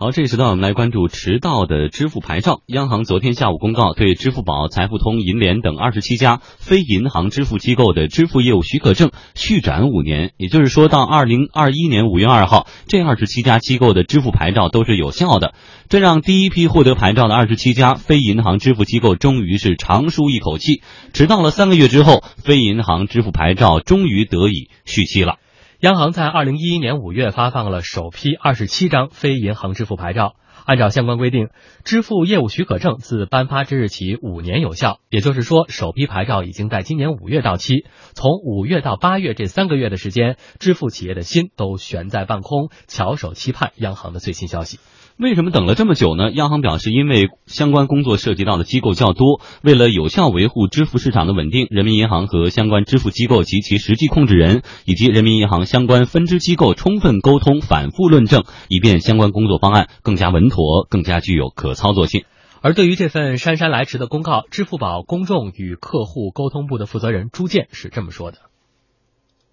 好，这时段我们来关注迟到的支付牌照。央行昨天下午公告，对支付宝、财付通、银联等二十七家非银行支付机构的支付业务许可证续展五年，也就是说到二零二一年五月二号，这二十七家机构的支付牌照都是有效的。这让第一批获得牌照的二十七家非银行支付机构终于是长舒一口气。迟到了三个月之后，非银行支付牌照终于得以续期了。央行在二零一一年五月发放了首批二十七张非银行支付牌照，按照相关规定，支付业务许可证自颁发之日起五年有效。也就是说，首批牌照已经在今年五月到期。从五月到八月这三个月的时间，支付企业的心都悬在半空，翘首期盼央行的最新消息。为什么等了这么久呢？央行表示，因为相关工作涉及到的机构较多，为了有效维护支付市场的稳定，人民银行和相关支付机构及其实际控制人以及人民银行相关分支机构充分沟通、反复论证，以便相关工作方案更加稳妥、更加具有可操作性。而对于这份姗姗来迟的公告，支付宝公众与客户沟通部的负责人朱建是这么说的。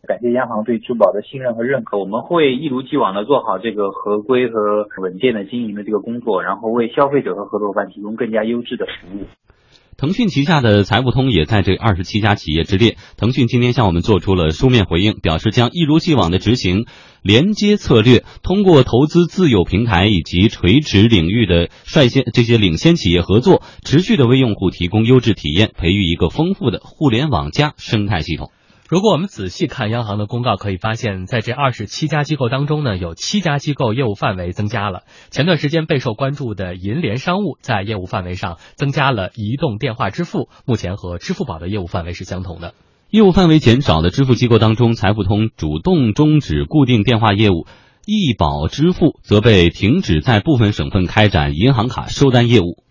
感谢央行对支付宝的信任和认可，我们会一如既往的做好这个合规和稳健的经营的这个工作，然后为消费者和合作伙伴提供更加优质的服务。腾讯旗下的财付通也在这二十七家企业之列。腾讯今天向我们做出了书面回应，表示将一如既往的执行连接策略，通过投资自有平台以及垂直领域的率先这些领先企业合作，持续的为用户提供优质体验，培育一个丰富的互联网加生态系统。如果我们仔细看央行的公告，可以发现，在这二十七家机构当中呢，有七家机构业务范围增加了。前段时间备受关注的银联商务，在业务范围上增加了移动电话支付，目前和支付宝的业务范围是相同的。业务范围减少的支付机构当中，财付通主动终止固定电话业务，易宝支付则被停止在部分省份开展银行卡收单业务。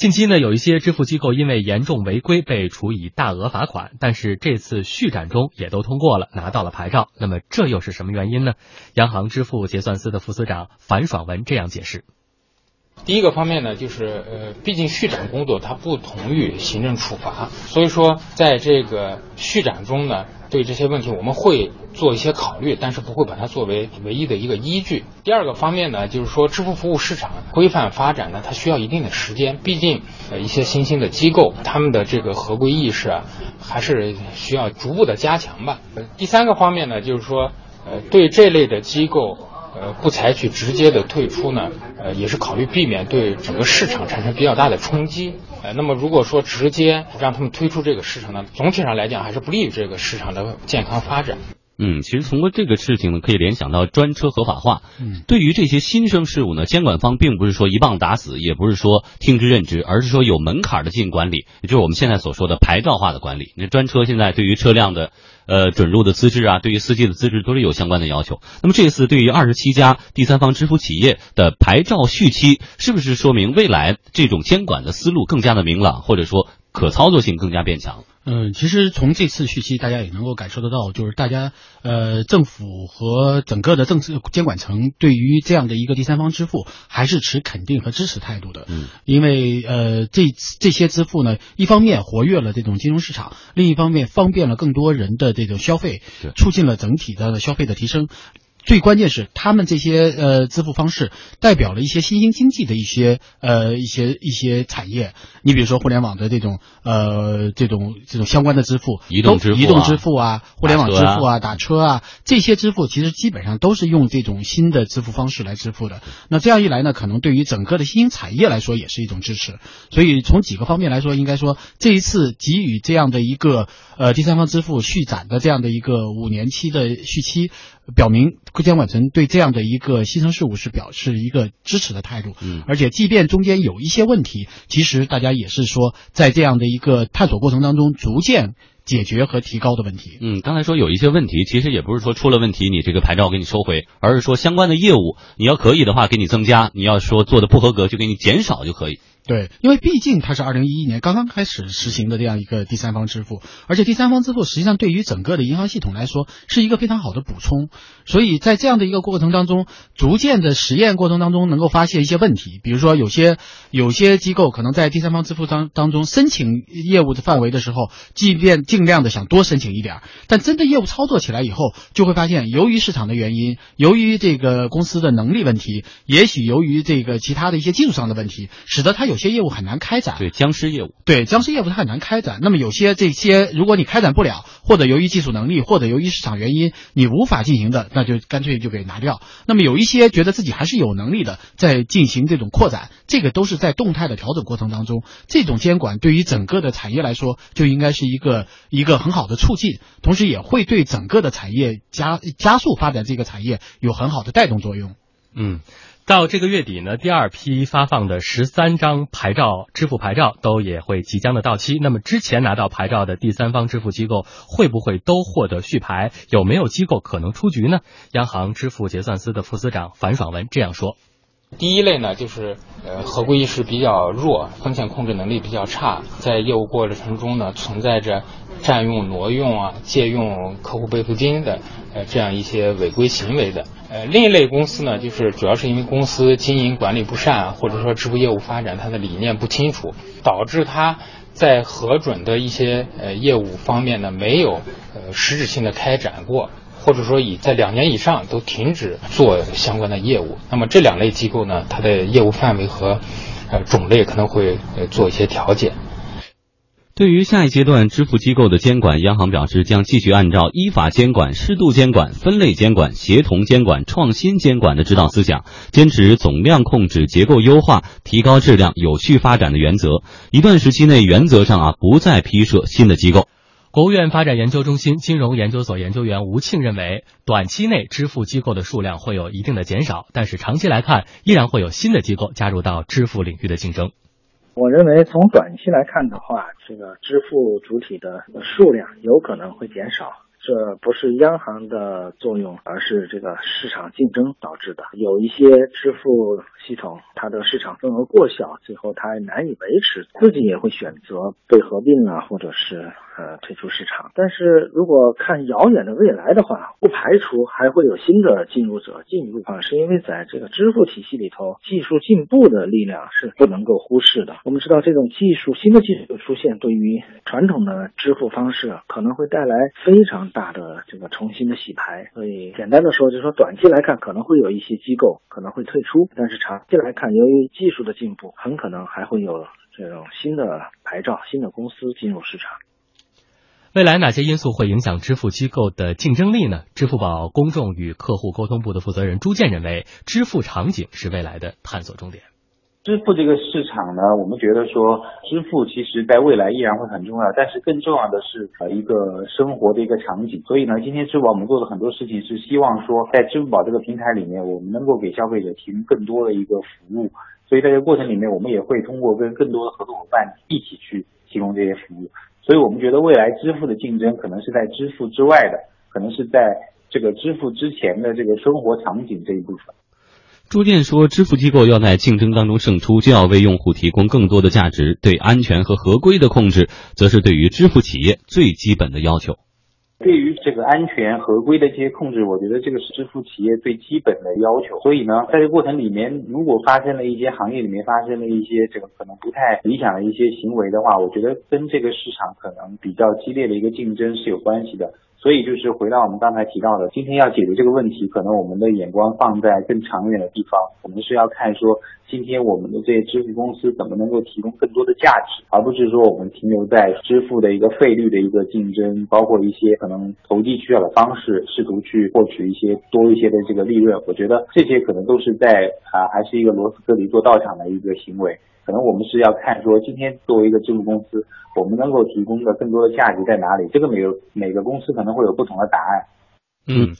近期呢，有一些支付机构因为严重违规被处以大额罚款，但是这次续展中也都通过了，拿到了牌照。那么这又是什么原因呢？央行支付结算司的副司长樊爽文这样解释。第一个方面呢，就是呃，毕竟续展工作它不同于行政处罚，所以说在这个续展中呢，对这些问题我们会做一些考虑，但是不会把它作为唯一的一个依据。第二个方面呢，就是说支付服务市场规范发展呢，它需要一定的时间，毕竟呃一些新兴的机构，他们的这个合规意识啊，还是需要逐步的加强吧。第三个方面呢，就是说呃对这类的机构。呃，不采取直接的退出呢，呃，也是考虑避免对整个市场产生比较大的冲击。呃，那么如果说直接让他们退出这个市场呢，总体上来讲还是不利于这个市场的健康发展。嗯，其实通过这个事情呢，可以联想到专车合法化。嗯，对于这些新生事物呢，监管方并不是说一棒打死，也不是说听之任之，而是说有门槛的进行管理，也就是我们现在所说的牌照化的管理。那专车现在对于车辆的呃准入的资质啊，对于司机的资质都是有相关的要求。那么这次对于二十七家第三方支付企业的牌照续期，是不是说明未来这种监管的思路更加的明朗，或者说可操作性更加变强？嗯，其实从这次续期，大家也能够感受得到，就是大家呃，政府和整个的政策监管层对于这样的一个第三方支付还是持肯定和支持态度的。嗯，因为呃，这这些支付呢，一方面活跃了这种金融市场，另一方面方便了更多人的这种消费，促进了整体的消费的提升。最关键是，他们这些呃支付方式代表了一些新兴经济的一些呃一些一些产业。你比如说互联网的这种呃这种这种相关的支付，移动支付、移动支付啊，互联网支付啊，打车啊，这些支付其实基本上都是用这种新的支付方式来支付的。那这样一来呢，可能对于整个的新兴产业来说也是一种支持。所以从几个方面来说，应该说这一次给予这样的一个呃第三方支付续展的这样的一个五年期的续期，表明监管层对这样的一个新生事物是表示一个支持的态度。嗯，而且即便中间有一些问题，其实大家也是说在这样的一个探索过程当中逐渐。解决和提高的问题。嗯，刚才说有一些问题，其实也不是说出了问题你这个牌照给你收回，而是说相关的业务你要可以的话给你增加，你要说做的不合格就给你减少就可以。对，因为毕竟它是二零一一年刚刚开始实行的这样一个第三方支付，而且第三方支付实际上对于整个的银行系统来说是一个非常好的补充，所以在这样的一个过程当中，逐渐的实验过程当中能够发现一些问题，比如说有些有些机构可能在第三方支付当当中申请业务的范围的时候，即便尽量的想多申请一点，但真的业务操作起来以后，就会发现由于市场的原因，由于这个公司的能力问题，也许由于这个其他的一些技术上的问题，使得它有。些业务很难开展，对僵尸业务，对僵尸业务它很难开展。那么有些这些，如果你开展不了，或者由于技术能力，或者由于市场原因，你无法进行的，那就干脆就给拿掉。那么有一些觉得自己还是有能力的，在进行这种扩展，这个都是在动态的调整过程当中。这种监管对于整个的产业来说，就应该是一个一个很好的促进，同时也会对整个的产业加加速发展这个产业有很好的带动作用。嗯。到这个月底呢，第二批发放的十三张牌照支付牌照都也会即将的到期。那么之前拿到牌照的第三方支付机构会不会都获得续牌？有没有机构可能出局呢？央行支付结算司的副司长樊爽文这样说：第一类呢，就是呃合规意识比较弱，风险控制能力比较差，在业务过程中呢存在着占用、挪用啊、借用客户备付金的呃这样一些违规行为的。呃，另一类公司呢，就是主要是因为公司经营管理不善，或者说支付业务发展它的理念不清楚，导致它在核准的一些呃业务方面呢，没有呃实质性的开展过，或者说以在两年以上都停止做相关的业务。那么这两类机构呢，它的业务范围和呃种类可能会呃做一些调节。对于下一阶段支付机构的监管，央行表示将继续按照依法监管、适度监管、分类监管、协同监管、创新监管的指导思想，坚持总量控制、结构优化、提高质量、有序发展的原则。一段时期内，原则上啊不再批设新的机构。国务院发展研究中心金融研究所研究员吴庆认为，短期内支付机构的数量会有一定的减少，但是长期来看，依然会有新的机构加入到支付领域的竞争。我认为从短期来看的话，这个支付主体的数量有可能会减少。这不是央行的作用，而是这个市场竞争导致的。有一些支付系统，它的市场份额过小，最后它难以维持，自己也会选择被合并啊，或者是呃退出市场。但是如果看遥远的未来的话，不排除还会有新的进入者进入啊，是因为在这个支付体系里头，技术进步的力量是不能够忽视的。我们知道，这种技术新的技术出现，对于传统的支付方式可能会带来非常。大的这个重新的洗牌，所以简单的说，就是说短期来看可能会有一些机构可能会退出，但是长期来看，由于技术的进步，很可能还会有这种新的牌照、新的公司进入市场。未来哪些因素会影响支付机构的竞争力呢？支付宝公众与客户沟通部的负责人朱建认为，支付场景是未来的探索重点。支付这个市场呢，我们觉得说支付其实在未来依然会很重要，但是更重要的是呃一个生活的一个场景。所以呢，今天支付宝我们做的很多事情是希望说，在支付宝这个平台里面，我们能够给消费者提供更多的一个服务。所以在这个过程里面，我们也会通过跟更多的合作伙伴一起去提供这些服务。所以我们觉得未来支付的竞争可能是在支付之外的，可能是在这个支付之前的这个生活场景这一部分。朱建说：“支付机构要在竞争当中胜出，就要为用户提供更多的价值。对安全和合规的控制，则是对于支付企业最基本的要求。对于这个安全合规的这些控制，我觉得这个是支付企业最基本的要求。所以呢，在这个过程里面，如果发生了一些行业里面发生了一些这个可能不太理想的一些行为的话，我觉得跟这个市场可能比较激烈的一个竞争是有关系的。”所以就是回到我们刚才提到的，今天要解决这个问题，可能我们的眼光放在更长远的地方。我们是要看说，今天我们的这些支付公司怎么能够提供更多的价值，而不是说我们停留在支付的一个费率的一个竞争，包括一些可能投机取巧的方式，试图去获取一些多一些的这个利润。我觉得这些可能都是在啊，还是一个螺丝割里做道场的一个行为。可能我们是要看说，今天作为一个支付公司，我们能够提供的更多的价值在哪里？这个每个每个公司可能会有不同的答案。嗯，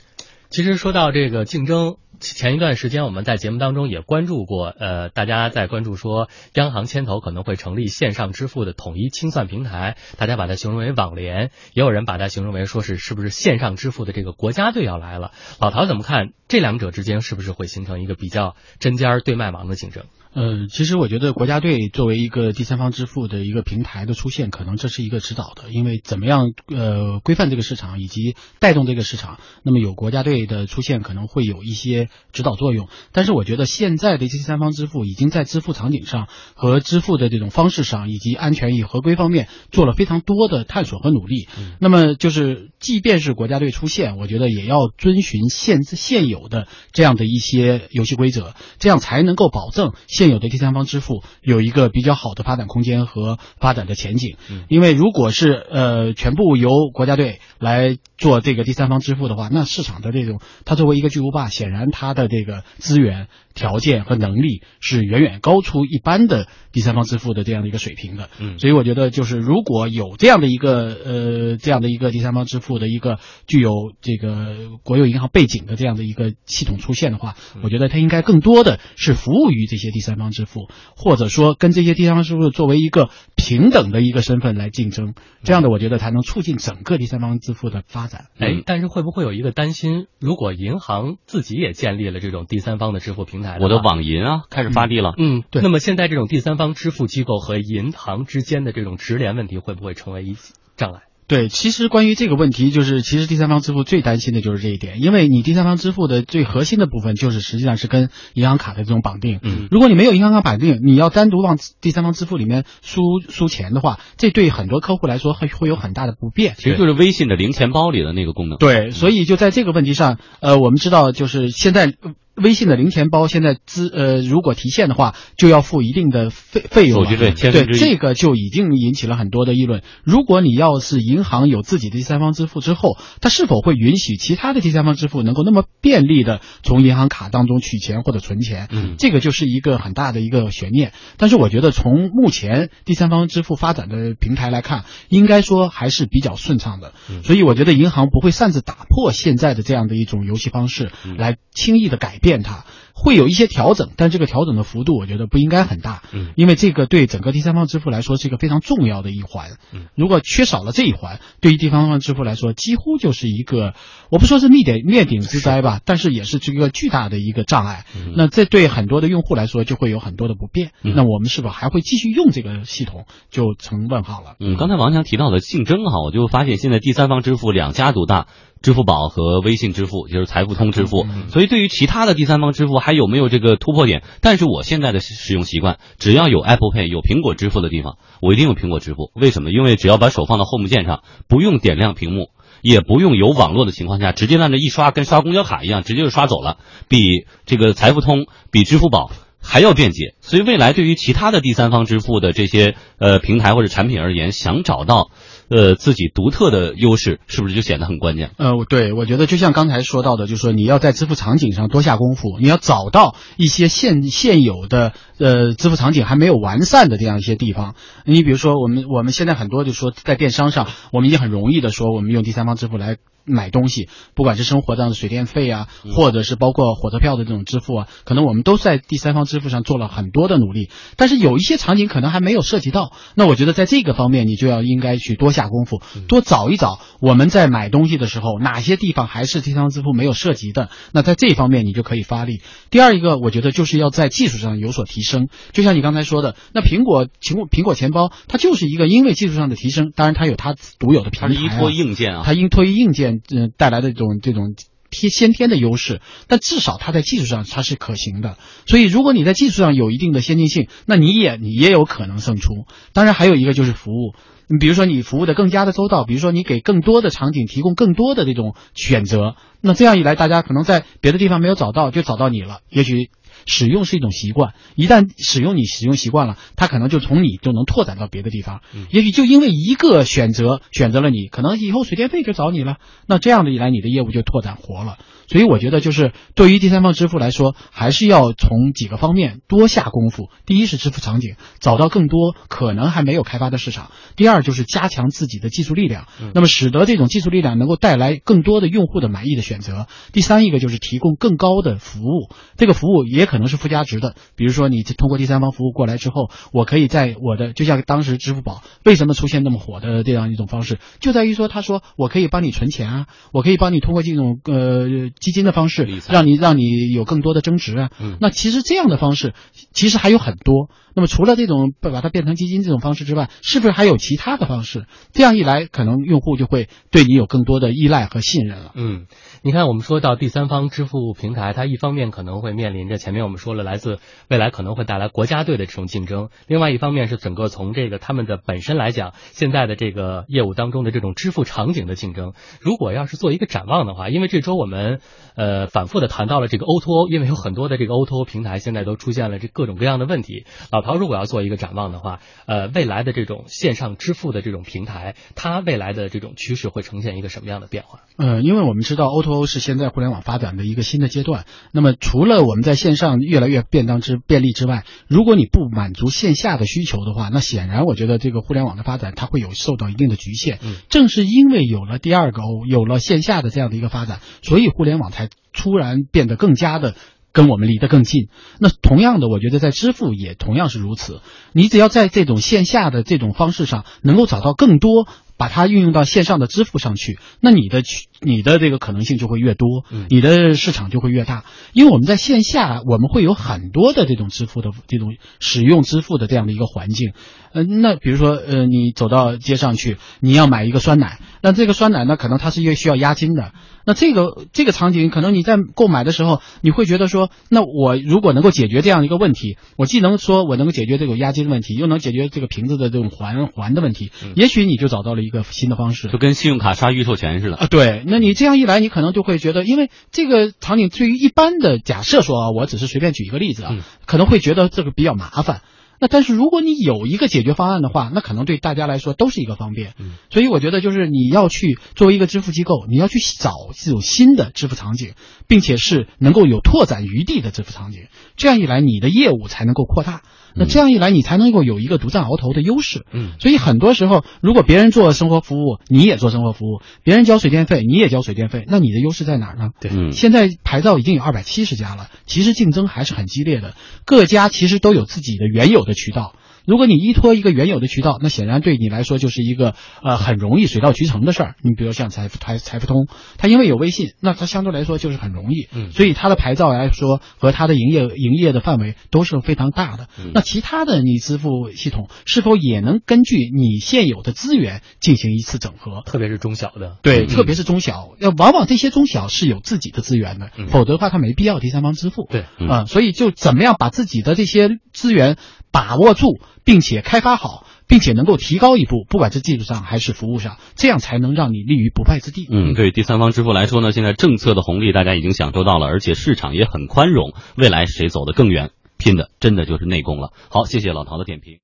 其实说到这个竞争，前一段时间我们在节目当中也关注过，呃，大家在关注说央行牵头可能会成立线上支付的统一清算平台，大家把它形容为网联，也有人把它形容为说是是不是线上支付的这个国家队要来了。老陶怎么看这两者之间是不是会形成一个比较针尖对麦芒的竞争？呃，其实我觉得国家队作为一个第三方支付的一个平台的出现，可能这是一个指导的，因为怎么样呃规范这个市场以及带动这个市场，那么有国家队的出现可能会有一些指导作用。但是我觉得现在的第三方支付已经在支付场景上和支付的这种方式上以及安全与合规方面做了非常多的探索和努力。那么就是即便是国家队出现，我觉得也要遵循现现有的这样的一些游戏规则，这样才能够保证。现有的第三方支付有一个比较好的发展空间和发展的前景，因为如果是呃全部由国家队来做这个第三方支付的话，那市场的这种它作为一个巨无霸，显然他的这个资源。条件和能力是远远高出一般的第三方支付的这样的一个水平的，嗯，所以我觉得就是如果有这样的一个呃这样的一个第三方支付的一个具有这个国有银行背景的这样的一个系统出现的话，我觉得它应该更多的是服务于这些第三方支付，或者说跟这些第三方支付作为一个平等的一个身份来竞争，这样的我觉得才能促进整个第三方支付的发展。哎，但是会不会有一个担心，如果银行自己也建立了这种第三方的支付平台？我的网银啊，开始发力了。嗯，对。那么现在这种第三方支付机构和银行之间的这种直连问题，会不会成为一障碍？对，其实关于这个问题，就是其实第三方支付最担心的就是这一点，因为你第三方支付的最核心的部分，就是实际上是跟银行卡的这种绑定。嗯，如果你没有银行卡绑定，你要单独往第三方支付里面输输钱的话，这对很多客户来说会会有很大的不便。其实就是微信的零钱包里的那个功能。对，所以就在这个问题上，呃，我们知道就是现在。微信的零钱包现在资呃，如果提现的话，就要付一定的费费用。手续费，对这个就已经引起了很多的议论。如果你要是银行有自己的第三方支付之后，它是否会允许其他的第三方支付能够那么便利的从银行卡当中取钱或者存钱？嗯，这个就是一个很大的一个悬念。但是我觉得从目前第三方支付发展的平台来看，应该说还是比较顺畅的。所以我觉得银行不会擅自打破现在的这样的一种游戏方式，来轻易的改变。变它会有一些调整，但这个调整的幅度我觉得不应该很大，嗯，因为这个对整个第三方支付来说是一个非常重要的一环，嗯，如果缺少了这一环，对于第三方支付来说，几乎就是一个我不说是灭顶灭顶之灾吧，但是也是这个巨大的一个障碍，嗯那这对很多的用户来说就会有很多的不便，那我们是否还会继续用这个系统，就成问号了。嗯，刚才王强提到的竞争哈，我就发现现在第三方支付两家独大。支付宝和微信支付就是财付通支付，所以对于其他的第三方支付还有没有这个突破点？但是我现在的使用习惯，只要有 Apple Pay 有苹果支付的地方，我一定用苹果支付。为什么？因为只要把手放到 Home 键上，不用点亮屏幕，也不用有网络的情况下，直接在那一刷，跟刷公交卡一样，直接就刷走了，比这个财付通、比支付宝还要便捷。所以未来对于其他的第三方支付的这些呃平台或者产品而言，想找到。呃，自己独特的优势是不是就显得很关键？呃，对，我觉得就像刚才说到的，就是说你要在支付场景上多下功夫，你要找到一些现现有的呃支付场景还没有完善的这样一些地方。你比如说，我们我们现在很多就说在电商上，我们已经很容易的说，我们用第三方支付来。买东西，不管是生活上的水电费啊，或者是包括火车票的这种支付啊，可能我们都在第三方支付上做了很多的努力。但是有一些场景可能还没有涉及到，那我觉得在这个方面你就要应该去多下功夫，多找一找我们在买东西的时候哪些地方还是第三方支付没有涉及的。那在这方面你就可以发力。第二一个，我觉得就是要在技术上有所提升。就像你刚才说的，那苹果苹苹果钱包它就是一个因为技术上的提升，当然它有它独有的平台，它依托硬件啊，它依托于硬件。嗯，带来的这种这种天先天的优势，但至少它在技术上它是可行的。所以，如果你在技术上有一定的先进性，那你也你也有可能胜出。当然，还有一个就是服务，你比如说你服务的更加的周到，比如说你给更多的场景提供更多的这种选择，那这样一来，大家可能在别的地方没有找到，就找到你了。也许。使用是一种习惯，一旦使用你使用习惯了，它可能就从你就能拓展到别的地方。也许就因为一个选择选择了你，可能以后水电费就找你了。那这样的一来，你的业务就拓展活了。所以我觉得就是对于第三方支付来说，还是要从几个方面多下功夫。第一是支付场景，找到更多可能还没有开发的市场；第二就是加强自己的技术力量，那么使得这种技术力量能够带来更多的用户的满意的选择；第三一个就是提供更高的服务，这个服务也可能是附加值的，比如说你通过第三方服务过来之后，我可以在我的就像当时支付宝为什么出现那么火的这样一种方式，就在于说他说我可以帮你存钱啊，我可以帮你通过这种呃基金的方式，让你让你有更多的增值啊。那其实这样的方式其实还有很多。那么除了这种把它变成基金这种方式之外，是不是还有其他的方式？这样一来，可能用户就会对你有更多的依赖和信任了。嗯，你看，我们说到第三方支付平台，它一方面可能会面临着前面我们说了来自未来可能会带来国家队的这种竞争，另外一方面是整个从这个他们的本身来讲，现在的这个业务当中的这种支付场景的竞争。如果要是做一个展望的话，因为这周我们呃反复的谈到了这个 O2O，因为有很多的这个 O2O 平台现在都出现了这各种各样的问题。老陶，如果要做一个展望的话，呃，未来的这种线上支付的这种平台，它未来的这种趋势会呈现一个什么样的变化？呃，因为我们知道 O2O 是现在互联网发展的一个新的阶段。那么除了我们在线上越来越便当之便利之外，如果你不满足线下的需求的话，那显然我觉得这个互联网的发展它会有受到一定的局限。嗯，正是因为有了第二个 O，有了线下的这样的一个发展，所以互联网才突然变得更加的。跟我们离得更近，那同样的，我觉得在支付也同样是如此。你只要在这种线下的这种方式上，能够找到更多。把它运用到线上的支付上去，那你的你的这个可能性就会越多，你的市场就会越大。因为我们在线下，我们会有很多的这种支付的这种使用支付的这样的一个环境。呃，那比如说，呃，你走到街上去，你要买一个酸奶，那这个酸奶呢，可能它是一个需要押金的。那这个这个场景，可能你在购买的时候，你会觉得说，那我如果能够解决这样一个问题，我既能说我能够解决这个押金的问题，又能解决这个瓶子的这种还还的问题，也许你就找到了一。一个新的方式，就跟信用卡刷预售钱似的啊。对，那你这样一来，你可能就会觉得，因为这个场景对于一般的假设说啊，我只是随便举一个例子啊，可能会觉得这个比较麻烦。那但是如果你有一个解决方案的话，那可能对大家来说都是一个方便。嗯，所以我觉得就是你要去作为一个支付机构，你要去找这种新的支付场景，并且是能够有拓展余地的支付场景。这样一来，你的业务才能够扩大。那这样一来，你才能够有一个独占鳌头的优势。嗯，所以很多时候，如果别人做生活服务，你也做生活服务；别人交水电费，你也交水电费，那你的优势在哪儿呢？对，现在牌照已经有二百七十家了，其实竞争还是很激烈的，各家其实都有自己的原有的渠道。如果你依托一个原有的渠道，那显然对你来说就是一个呃很容易水到渠成的事儿。你比如像财富财财付通，它因为有微信，那它相对来说就是很容易。嗯，所以它的牌照来说和它的营业营业的范围都是非常大的。那其他的你支付系统是否也能根据你现有的资源进行一次整合？特别是中小的，对，特别是中小，要往往这些中小是有自己的资源的，否则的话它没必要第三方支付。对，啊，所以就怎么样把自己的这些资源把握住。并且开发好，并且能够提高一步，不管是技术上还是服务上，这样才能让你立于不败之地。嗯，对第三方支付来说呢，现在政策的红利大家已经享受到了，而且市场也很宽容，未来谁走得更远，拼的真的就是内功了。好，谢谢老陶的点评。